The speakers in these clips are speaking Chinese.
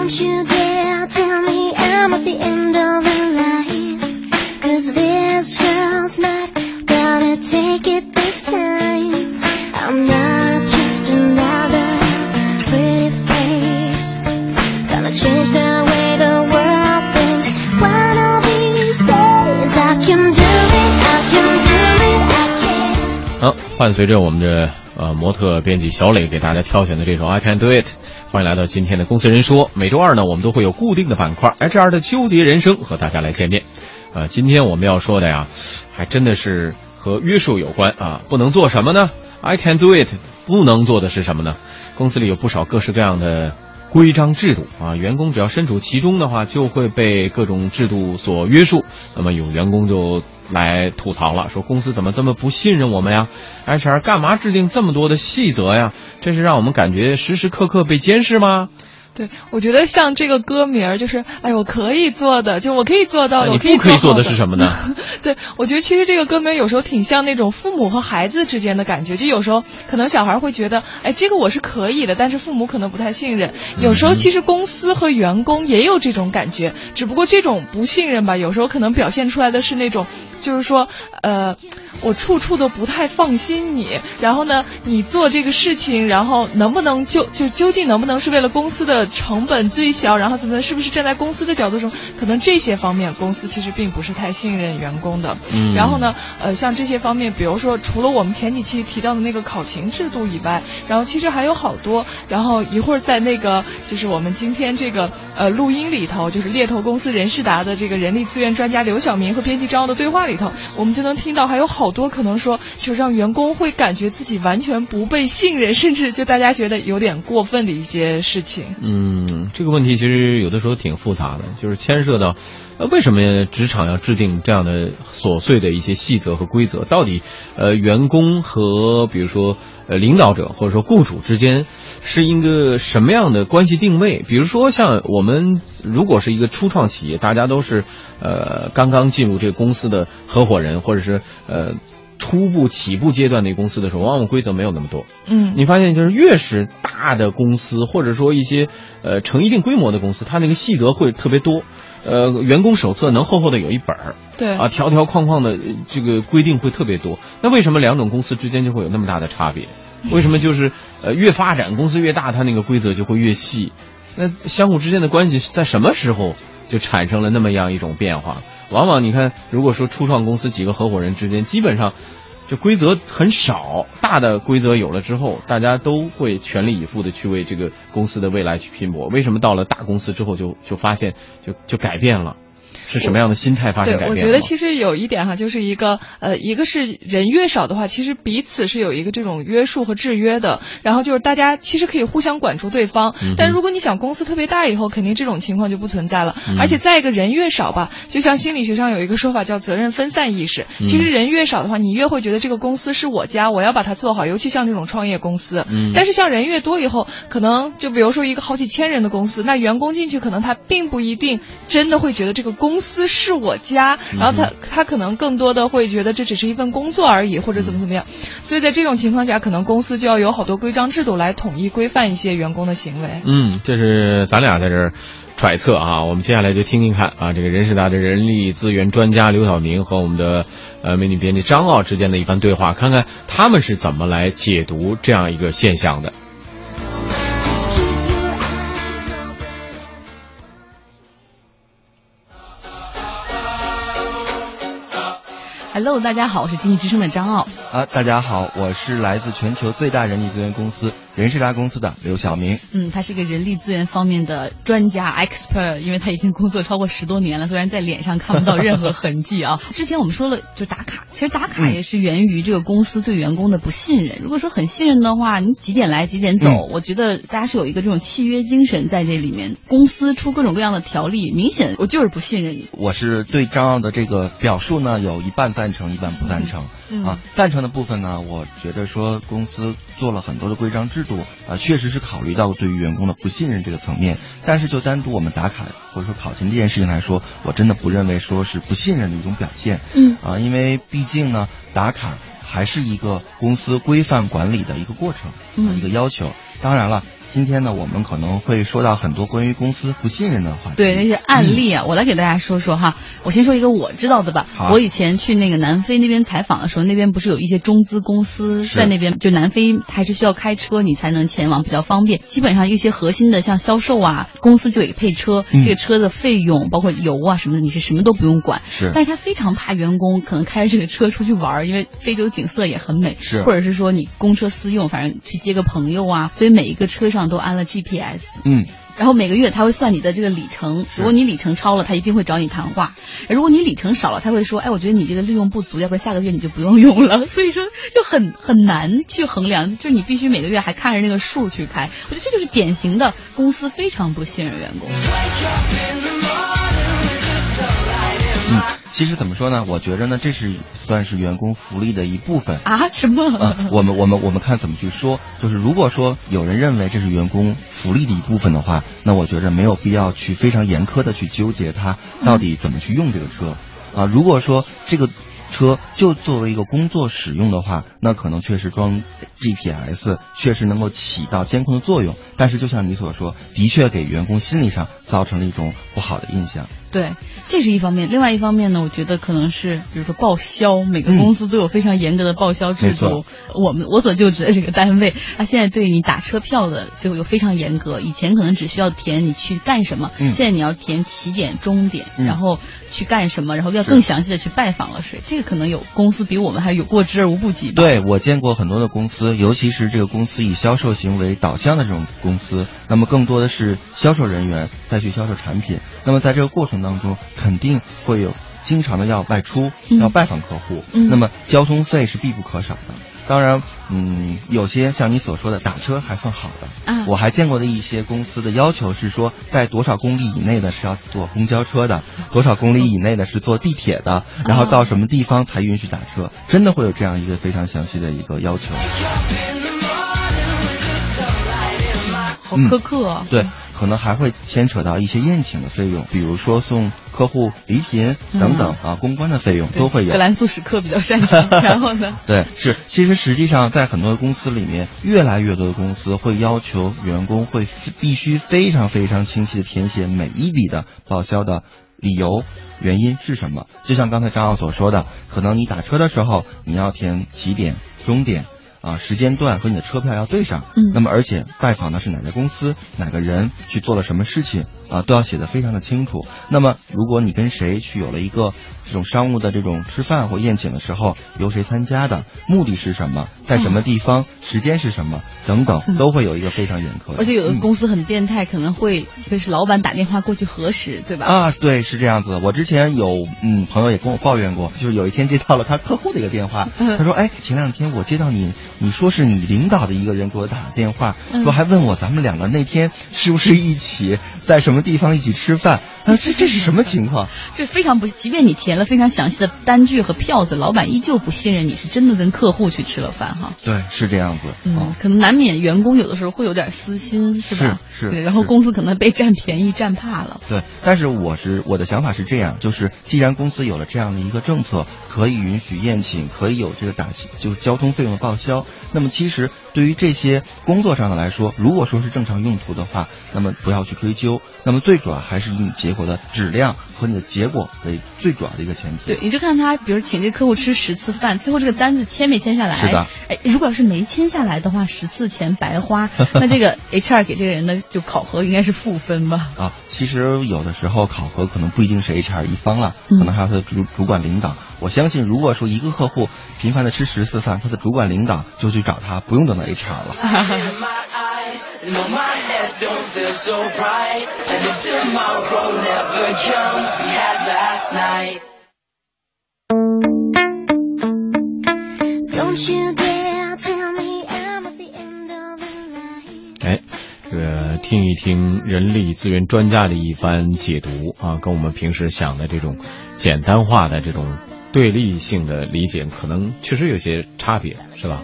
Don't you dare tell me I'm at the end of the line. Cause this girl's not gonna take it this time. I'm not just another pretty face. Gonna change the way the world thinks. One of these days I can do it, I can do it, I can. 好，伴随着我们的呃模特编辑小磊给大家挑选的这首《I Can Do It》，欢迎来到今天的公司人说。每周二呢，我们都会有固定的板块 HR 的纠结人生和大家来见面。呃，今天我们要说的呀，还真的是和约束有关啊，不能做什么呢？I can do it，不能做的是什么呢？公司里有不少各式各样的规章制度啊，员工只要身处其中的话，就会被各种制度所约束。那么有员工就来吐槽了，说公司怎么这么不信任我们呀？HR 干嘛制定这么多的细则呀？这是让我们感觉时时刻刻被监视吗？对，我觉得像这个歌名儿，就是哎，我可以做的，就我可以做到的，那你我可以不可以做的是什么呢？对，我觉得其实这个歌名有时候挺像那种父母和孩子之间的感觉，就有时候可能小孩会觉得，哎，这个我是可以的，但是父母可能不太信任。有时候其实公司和员工也有这种感觉，只不过这种不信任吧，有时候可能表现出来的是那种，就是说，呃，我处处都不太放心你，然后呢，你做这个事情，然后能不能就就究竟能不能是为了公司的成本最小，然后怎么是不是站在公司的角度上，可能这些方面公司其实并不是太信任员工的。嗯然后呢，呃，像这些方面，比如说除了我们前几期提到的那个考勤制度以外，然后其实还有好多。然后一会儿在那个就是我们今天这个呃录音里头，就是猎头公司人事达的这个人力资源专家刘晓明和编辑张傲的对话里头，我们就能听到还有好多可能说就让员工会感觉自己完全不被信任，甚至就大家觉得有点过分的一些事情。嗯，这个问题其实有的时候挺复杂的，就是牵涉到，呃，为什么职场要制定这样的琐碎的一些细则和规则？到底，呃，员工和比如说呃领导者或者说雇主之间是一个什么样的关系定位？比如说像我们如果是一个初创企业，大家都是呃刚刚进入这个公司的合伙人，或者是呃。初步起步阶段的公司的时候，往往规则没有那么多。嗯你发现就是越是大的公司，或者说一些呃成一定规模的公司，它那个细则会特别多。呃，员工手册能厚厚的有一本儿对啊，条条框框的呃这个规定会特别多。那为什么两种公司之间就会有那么大的差别？为什么就是呃越发展公司越大，它那个规则就会越细？那相互之间的关系在什么时候就产生了那么样一种变化？往往你看，如果说初创公司几个合伙人之间，基本上就规则很少，大的规则有了之后，大家都会全力以赴的去为这个公司的未来去拼搏。为什么到了大公司之后就就发现就就改变了？是什么样的心态发生改，变了吗？我觉得其实有一点哈，就是一个呃，一个是人越少的话，其实彼此是有一个这种约束和制约的。然后就是大家其实可以互相管住对方，嗯但如果你想公司特别大以后，肯定这种情况就不存在了。嗯而且再一个人越少吧，就像心理学上有一个说法叫责任分散意识。嗯其实人越少的话，你越会觉得这个公司是我家，我要把它做好。尤其像这种创业公司，嗯但是像人越多以后，可能就比如说一个好几千人的公司，那员工进去可能他并不一定真的会觉得这个公司是我家，然后他他可能更多的会觉得这只是一份工作而已，或者怎么怎么样。所以在这种情况下，可能公司就要有好多规章制度来统一规范一些员工的行为。嗯，这是咱俩在这儿揣测啊。我们接下来就听听看啊，这个人事达的人力资源专家刘晓明和我们的呃美女编辑张傲之间的一番对话，看看他们是怎么来解读这样一个现象的。Hello，大家好，我是经济之声的张傲。啊，大家好，我是来自全球最大人力资源公司人事达公司的刘晓明。嗯，他是个人力资源方面的专家 expert，因为他已经工作超过十多年了，虽然在脸上看不到任何痕迹啊。之前我们说了，就打卡，其实打卡也是源于这个公司对员工的不信任。如果说很信任的话，你几点来几点走，我觉得大家是有一个这种契约精神在这里面。公司出各种各样的条例，明显我就是不信任你。我是对张傲的这个表述呢，有一半赞成，一半不赞成。嗯啊，赞成的部分呢，我觉得说公司做了很多的规章制度，啊，确实是考虑到对于员工的不信任这个层面。但是就单独我们打卡或者说考勤这件事情来说，我真的不认为说是不信任的一种表现。嗯啊，因为毕竟呢，打卡还是一个公司规范管理的一个过程，嗯一个要求。当然了，今天呢，我们可能会说到很多关于公司不信任的话题。对那些案例啊，我来给大家说说哈。我先说一个我知道的吧。好我以前去那个南非那边采访的时候，那边不是有一些中资公司在那边，就南非还是需要开车你才能前往，比较方便。基本上一些核心的像销售啊，公司就给配车，嗯这个车的费用包括油啊什么的，你是什么都不用管。是但是他非常怕员工可能开着这个车出去玩，因为非洲景色也很美，是或者是说你公车私用，反正去接个朋友啊，所以每一个车上都安了 GPS。嗯，然后每个月他会算你的这个里程，如果你里程超了，他一定会找你谈话；如果你里程少了，他会说，哎，我觉得你这个利用不足，要不然下个月你就不用用了。所以说就很很难去衡量，就是你必须每个月还看着那个数去开。我觉得这就是典型的公司非常不信任员工。嗯，其实怎么说呢？我觉着呢，这是算是员工福利的一部分。啊？什么？啊，我们我们我们看怎么去说，就是如果说有人认为这是员工福利的一部分的话，那我觉着没有必要去非常严苛的去纠结他到底怎么去用这个车，啊，如果说这个车就作为一个工作使用的话，那可能确实装 GPS 确实能够起到监控的作用，但是就像你所说，的确给员工心理上造成了一种不好的印象。对，这是一方面。另外一方面呢，我觉得可能是，比如说报销，每个公司都有非常严格的报销制度。我们我所就职的这个单位，他现在对你打车票的就有非常严格。以前可能只需要填你去干什么，嗯现在你要填起点、终点，嗯然后去干什么，然后要更详细的去拜访了谁。这个可能有公司比我们还有过之而无不及。对我见过很多的公司，尤其是这个公司以销售行为导向的这种公司，那么更多的是销售人员再去销售产品。那么在这个过程当中，肯定会有经常的要外出，嗯要拜访客户，嗯那么交通费是必不可少的。当然，嗯，有些像你所说的打车还算好的。啊我还见过的一些公司的要求是说，在多少公里以内的是要坐公交车的，多少公里以内的是坐地铁的，然后到什么地方才允许打车，真的会有这样一个非常详细的一个要求。好苛刻啊。对，可能还会牵扯到一些宴请的费用，比如说送客户礼品等等啊，公关的费用都会有格。兰素史克比较擅长。然后呢？对，是，其实实际上在很多公司里面，越来越多的公司会要求员工会必须非常非常清晰的填写每一笔的报销的理由、原因是什么。就像刚才张奥所说的，可能你打车的时候你要填起点、终点。啊，时间段和你的车票要对上，嗯。那么而且拜访的是哪家公司、哪个人去做了什么事情啊，都要写的非常的清楚。那么如果你跟谁去有了一个这种商务的这种吃饭或宴请的时候，由谁参加的，目的是什么，在什么地方，时间是什么等等，都会有一个非常严苛的。而且有的嗯公司很变态，可能会就是老板打电话过去核实，对吧？啊，对，是这样子的。我之前有嗯朋友也跟我抱怨过，就是有一天接到了他客户的一个电话，嗯他说，哎，前两天我接到你，你说是你领导的一个人给我打的电话，嗯说还问我咱们两个那天是不是一起在什么地方一起吃饭，啊这这是什么情况？这非常不，即便你填了非常详细的单据和票子，老板依旧不信任你是真的跟客户去吃了饭哈。对，是这样子。嗯啊，可能难免员工有的时候会有点私心，是吧？是是对然后公司可能被占便宜占怕了。对，但是我是我的想法是这样，就是既然公司有了这样的一个政策，可以允许宴请，可以有这个打就是交通费用的报销，那么其实对于这些工作上的来说，如果说是正常用途的话，那么不要去追究，那么最主要还是以你结果的质量和你的结果为最主要的一个前提。对，你就看他，比如请这个客户吃十次饭，最后这个单子签没签下来？是的。哎，如果要是没签下来的话，十次钱白花，那这个 HR 给这个人的就考核应该是负分吧？啊，其实有的时候考核可能不一定是 HR 一方了，嗯可能还有他的主主管领导。我相信，如果说一个客户频繁的吃十次饭，他的主管领导就去找他，不用等到 HR 了。No, my head don't feel so bright. And if tomorrow never comes, we had last night. Don't you dare tell me I'm at the end of the line. 哎，这个听一听人力资源专家的一番解读啊，跟我们平时想的这种简单化的这种对立性的理解，可能确实有些差别，是吧？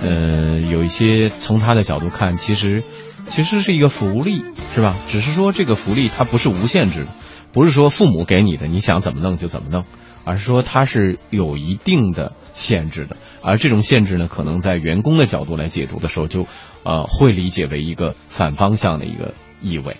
呃，有一些从他的角度看，其实其实是一个福利，是吧？只是说这个福利它不是无限制的，不是说父母给你的，你想怎么弄就怎么弄，而是说它是有一定的限制的。而这种限制呢，可能在员工的角度来解读的时候，就呃会理解为一个反方向的一个意味。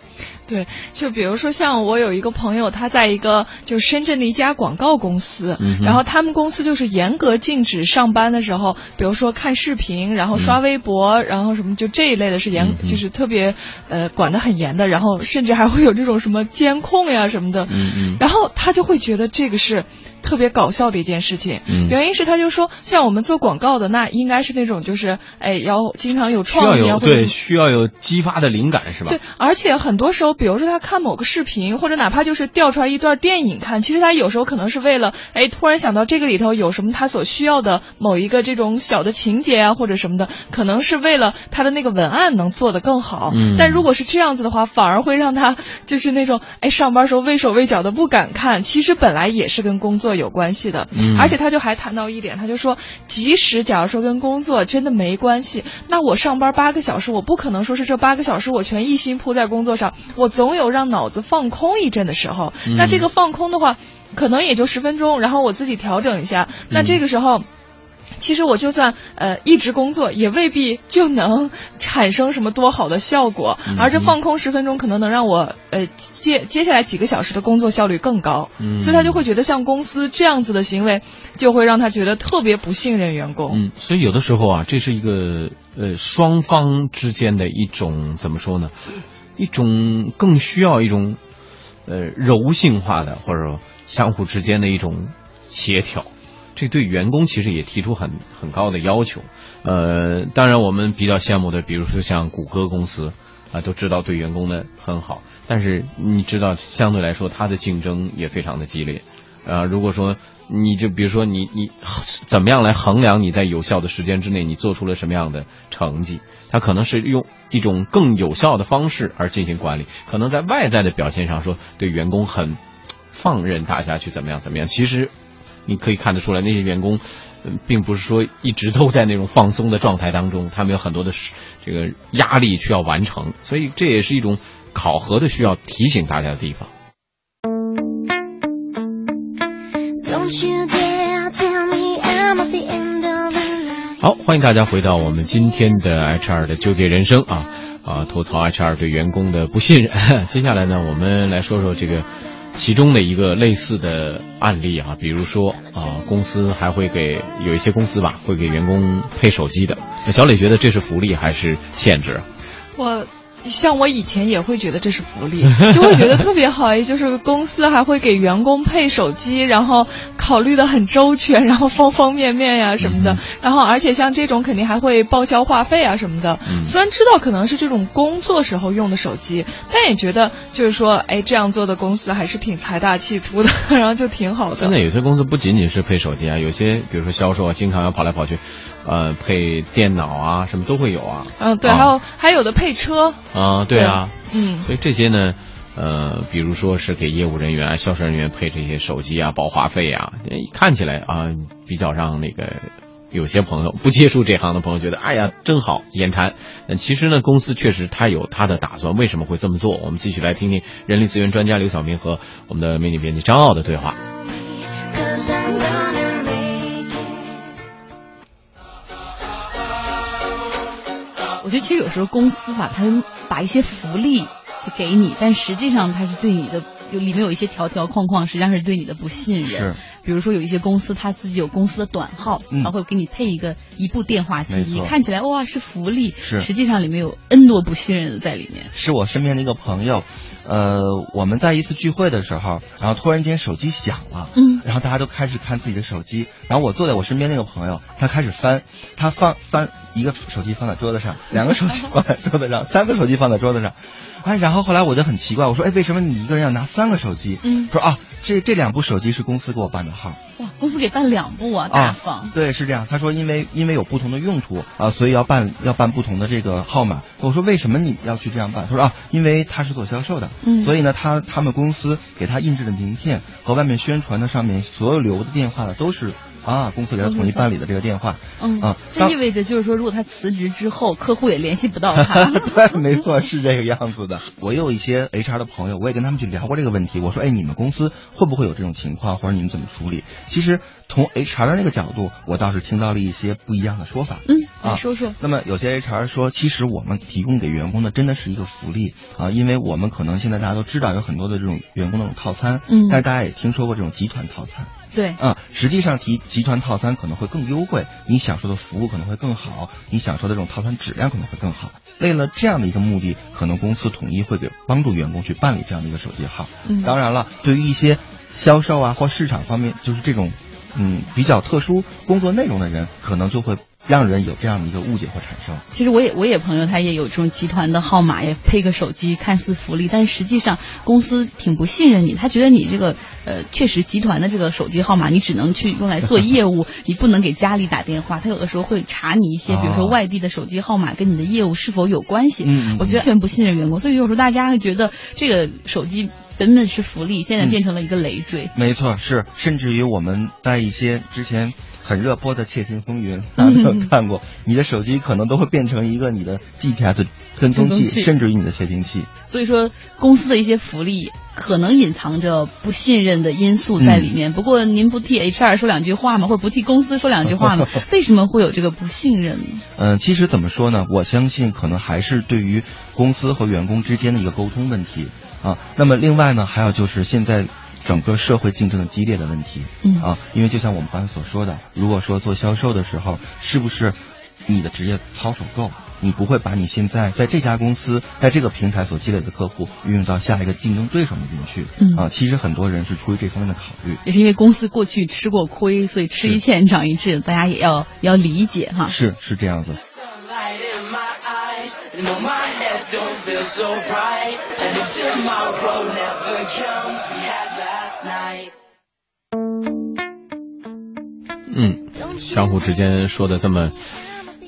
对，就比如说像我有一个朋友，他在一个就深圳的一家广告公司，嗯然后他们公司就是严格禁止上班的时候，比如说看视频，然后刷微博，然后什么就这一类的是严，嗯就是特别呃管得很严的，然后甚至还会有这种什么监控呀什么的，嗯嗯然后他就会觉得这个是特别搞笑的一件事情。嗯原因是他就说，像我们做广告的，那应该是那种就是哎要经常有创意啊，有或者是对需要有激发的灵感是吧？对，而且很多时候，比如说他看某个视频，或者哪怕就是调出来一段电影看，其实他有时候可能是为了，哎，突然想到这个里头有什么他所需要的某一个这种小的情节啊，或者什么的，可能是为了他的那个文案能做得更好。嗯但如果是这样子的话，反而会让他就是那种，哎，上班时候畏手畏脚的不敢看。其实本来也是跟工作有关系的，嗯而且他就还谈到一点，他就说，即使假如说跟工作真的没关系，那我上班八个小时，我不可能说是这八个小时我全一心扑在工作上，我总有让脑子放空一阵的时候。嗯那这个放空的话，可能也就十分钟，然后我自己调整一下。那这个时候。其实我就算呃一直工作，也未必就能产生什么多好的效果。嗯而这放空十分钟，可能能让我呃接接下来几个小时的工作效率更高。嗯所以他就会觉得像公司这样子的行为，就会让他觉得特别不信任员工。嗯，所以有的时候啊，这是一个呃双方之间的一种怎么说呢？一种更需要一种呃柔性化的，或者说相互之间的一种协调。这对员工其实也提出很很高的要求。呃，当然我们比较羡慕的，比如说像谷歌公司啊，都知道对员工的很好，但是你知道，相对来说它的竞争也非常的激烈。啊，如果说你就比如说你你怎么样来衡量你在有效的时间之内你做出了什么样的成绩？它可能是用一种更有效的方式而进行管理，可能在外在的表现上说对员工很放任大家去怎么样怎么样，其实你可以看得出来那些员工。并不是说一直都在那种放松的状态当中，他们有很多的这个压力需要完成，所以这也是一种考核的需要提醒大家的地方。好，欢迎大家回到我们今天的 HR 的纠结人生啊啊，吐槽 HR 对员工的不信任。接下来呢，我们来说说这个其中的一个类似的案例啊，比如说啊，公司还会给有一些公司吧，会给员工配手机的。小磊觉得这是福利还是限制？我像我以前也会觉得这是福利，就会觉得特别好，就是公司还会给员工配手机，然后考虑的很周全，然后方方面面呀什么的，嗯然后而且像这种肯定还会报销话费啊什么的。嗯虽然知道可能是这种工作时候用的手机，但也觉得就是说，哎，这样做的公司还是挺财大气粗的，然后就挺好的。现在有些公司不仅仅是配手机啊，有些比如说销售啊，经常要跑来跑去，呃，配电脑啊，什么都会有啊。嗯，对，啊还有还有的配车，啊，对啊，嗯。所以这些呢，呃，比如说是给业务人员、销售人员配这些手机啊、保话费啊，呃看起来啊比较让那个有些朋友不接触这行的朋友觉得，哎呀，真好，眼馋。那其实呢，公司确实他有他的打算，为什么会这么做？我们继续来听听人力资源专家刘晓明和我们的美女编辑张傲的对话。我觉得其实有时候公司吧，他把一些福利就给你，但实际上他是对你的有里面有一些条条框框，实际上是对你的不信任是。比如说有一些公司他自己有公司的短号，嗯。他会给你配一个一部电话机你看起来哇是福利，是。实际上里面有 N 多不信任的在里面。是我身边的一个朋友，呃，我们在一次聚会的时候，然后突然间手机响了，嗯。然后大家都开始看自己的手机，然后我坐在我身边那个朋友，他开始翻，他放翻一个手机放在桌子上，两个手机放在桌子上，三个手机放在桌子上，哎，然后后来我就很奇怪，我说，哎，为什么你一个人要拿三个手机？嗯说啊，这这两部手机是公司给我办的号，哇，公司给办两部啊，大啊方。对，是这样。他说因为因为有不同的用途啊，所以要办要办不同的这个号码。我说为什么你要去这样办？他说啊，因为他是做销售的，嗯所以呢，他他们公司给他印制的名片和外面宣传的上面所有留的电话的都是啊，公司给他统一办理的这个电话。嗯啊，这意味着就是说，如果他辞职之后，客户也联系不到他。对，没错，是这个样子的。我有一些 HR 的朋友，我也跟他们去聊过这个问题。我说，哎，你们公司会不会有这种情况，或者你们怎么处理？其实从 HR 的那个角度，我倒是听到了一些不一样的说法。嗯，啊来说说。那么有些 HR 说，其实我们提供给员工的真的是一个福利啊，因为我们可能现在大家都知道有很多的这种员工那种套餐，嗯但是大家也听说过这种集团套餐。对，啊，实际上提集团套餐可能会更优惠，你享受的服务可能会更好，你享受的这种套餐质量可能会更好。为了这样的一个目的，可能公司统一会给帮助员工去办理这样的一个手机号。嗯当然了，对于一些销售啊或市场方面，就是这种嗯比较特殊工作内容的人，可能就会让人有这样的一个误解或产生。其实我也我也朋友他也有这种集团的号码，也配个手机，看似福利，但实际上公司挺不信任你，他觉得你这个呃确实集团的这个手机号码你只能去用来做业务，你不能给家里打电话，他有的时候会查你一些，比如说哦外地的手机号码跟你的业务是否有关系。嗯我觉得完全不信任员工，所以有时候大家会觉得这个手机本本是福利，现在变成了一个累赘。没错，是，甚至于我们在一些之前很热播的《窃听风云》，大家都有看过，你的手机可能都会变成一个你的 GPS 跟踪器，跟踪器甚至于你的窃听器。所以说，公司的一些福利可能隐藏着不信任的因素在里面。不过，您不替 HR 说两句话吗？或者不替公司说两句话吗？为什么会有这个不信任呢？嗯，其实怎么说呢？我相信可能还是对于公司和员工之间的一个沟通问题啊。那么另外呢，还有就是现在整个社会竞争的激烈的问题，嗯啊，因为就像我们刚才所说的，如果说做销售的时候，是不是你的职业操守够？你不会把你现在在这家公司在这个平台所积累的客户运用到下一个竞争对手那边去？嗯啊，其实很多人是出于这方面的考虑。也是因为公司过去吃过亏，所以吃一堑长一智，大家也要要理解哈。是是这样子。Sunlight in my eyes. No, my head don't feel so bright. And if tomorrow never comes, we had last night. 嗯，相互之间说的这么。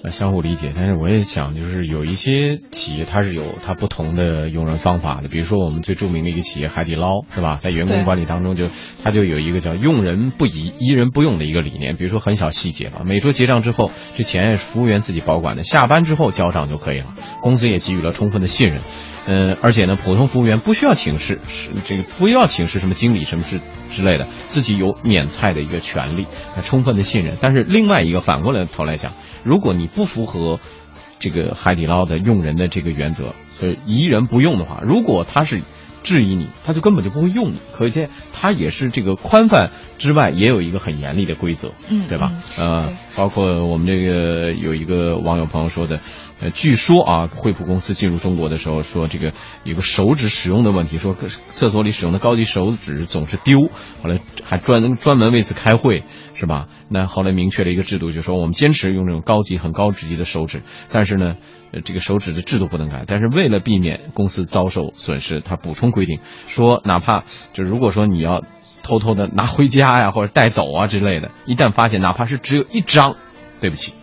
呃，相互理解，但是我也想，就是有一些企业它是有它不同的用人方法的，比如说我们最著名的一个企业海底捞，是吧？在员工管理当中就，它就有一个叫用人不疑、疑人不用的一个理念。比如说很小细节吧，每桌结账之后，这钱是服务员自己保管的，下班之后交账就可以了。公司也给予了充分的信任。呃，而且呢，普通服务员不需要请示，是这个不要请示什么经理什么之之类的，自己有免菜的一个权利，呃充分的信任。但是另外一个反过来头来讲，如果你不符合这个海底捞的用人的这个原则，所以，疑人不用的话，如果他是质疑你，他就根本就不会用你。可见他也是这个宽泛之外，也有一个很严厉的规则，嗯对吧？嗯呃，包括我们这个有一个网友朋友说的，呃，据说啊，惠普公司进入中国的时候说这个有个手指使用的问题，说厕所里使用的高级手指总是丢，后来还专专门为此开会，是吧？那后来明确了一个制度，就说我们坚持用这种高级、很高职级的手指，但是呢，呃，这个手指的制度不能改。但是为了避免公司遭受损失，他补充规定说，哪怕就如果说你要偷偷的拿回家呀，或者带走啊之类的，一旦发现哪怕是只有一张，对不起，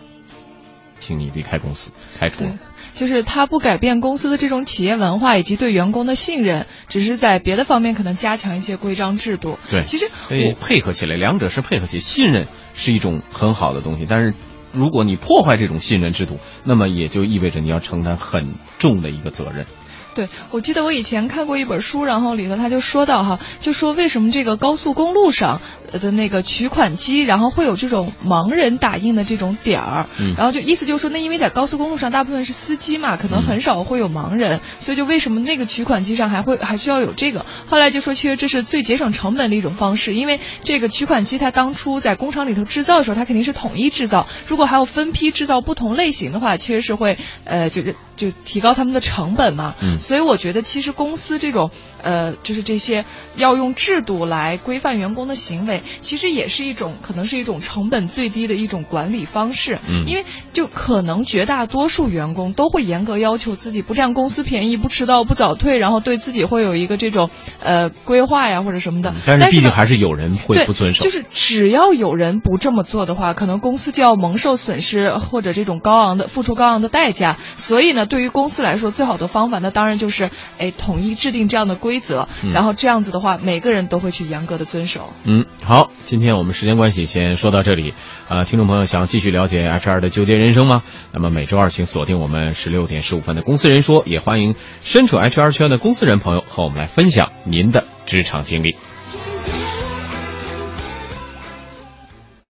请你离开公司，开除对。，就是他不改变公司的这种企业文化以及对员工的信任，只是在别的方面可能加强一些规章制度。对其实我配合起来，两者是配合起来，信任是一种很好的东西，但是。如果你破坏这种信任制度，那么也就意味着你要承担很重的一个责任。对，我记得我以前看过一本书，然后里头他就说到哈，就说为什么这个高速公路上呃的那个取款机，然后会有这种盲人打印的这种点儿，嗯然后就意思就是说，那因为在高速公路上大部分是司机嘛，可能很少会有盲人，所以就为什么那个取款机上还会还需要有这个？后来就说，其实这是最节省成本的一种方式，因为这个取款机它当初在工厂里头制造的时候，它肯定是统一制造，如果还要分批制造不同类型的话，其实是会呃就是就提高他们的成本嘛。嗯所以我觉得，其实公司这种呃，就是这些要用制度来规范员工的行为，其实也是一种可能是一种成本最低的一种管理方式。嗯因为就可能绝大多数员工都会严格要求自己不占公司便宜、不迟到、不早退，然后对自己会有一个这种呃规划呀或者什么的。嗯但是毕竟还是有人会不遵守。就是只要有人不这么做的话，可能公司就要蒙受损失或者这种高昂的付出高昂的代价。所以呢，对于公司来说，最好的方法，那当然然就是哎统一制定这样的规则，嗯然后这样子的话，每个人都会去严格的遵守。嗯，好，今天我们时间关系先说到这里。呃，听众朋友想继续了解 HR 的纠结人生吗？那么每周二请锁定我们十六点十五分的《公司人说》，也欢迎身处 HR 圈的公司人朋友和我们来分享您的职场经历。